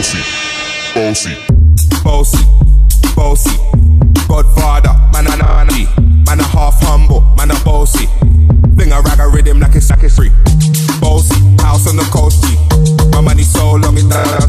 bossy. Bossy, bossy. bossy. Godfather, man a nanny. Man a half humble, man a bossy. Thing a rag a rhythm like it's like it's free. Bossy, house on the coast G. My money so long it down.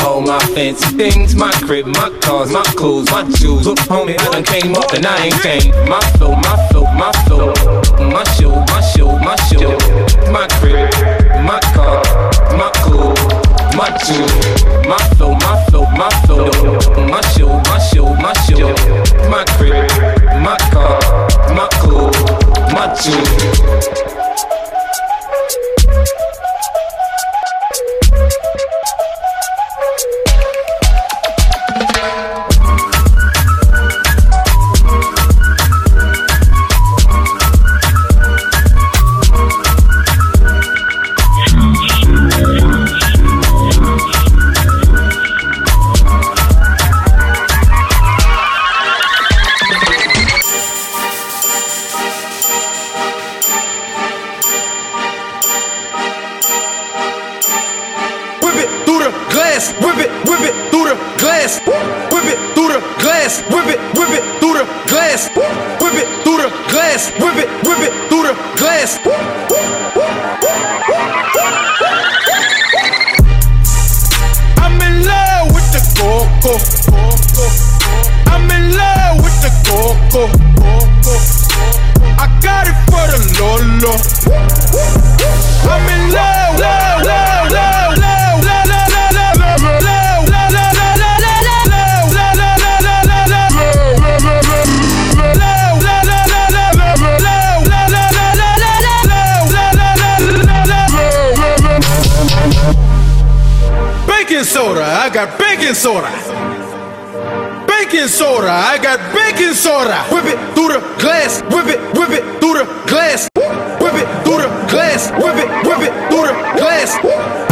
all my fancy things. My crib, my cars, my clothes, my shoes. Look, homie, I done came up and I ain't changed. My flow, my flow, my flow. My show, my show, my show. My crib, my car, my clothes, my shoes. glass, whip it through the glass, whip it, whip it through the glass, whip it through the glass, whip it, whip it through the glass. Soda. Baking soda. I got baking soda. Whip it through the glass. Whip it, whip it through the glass. Whip it through the glass. Whip it, whip it through the glass.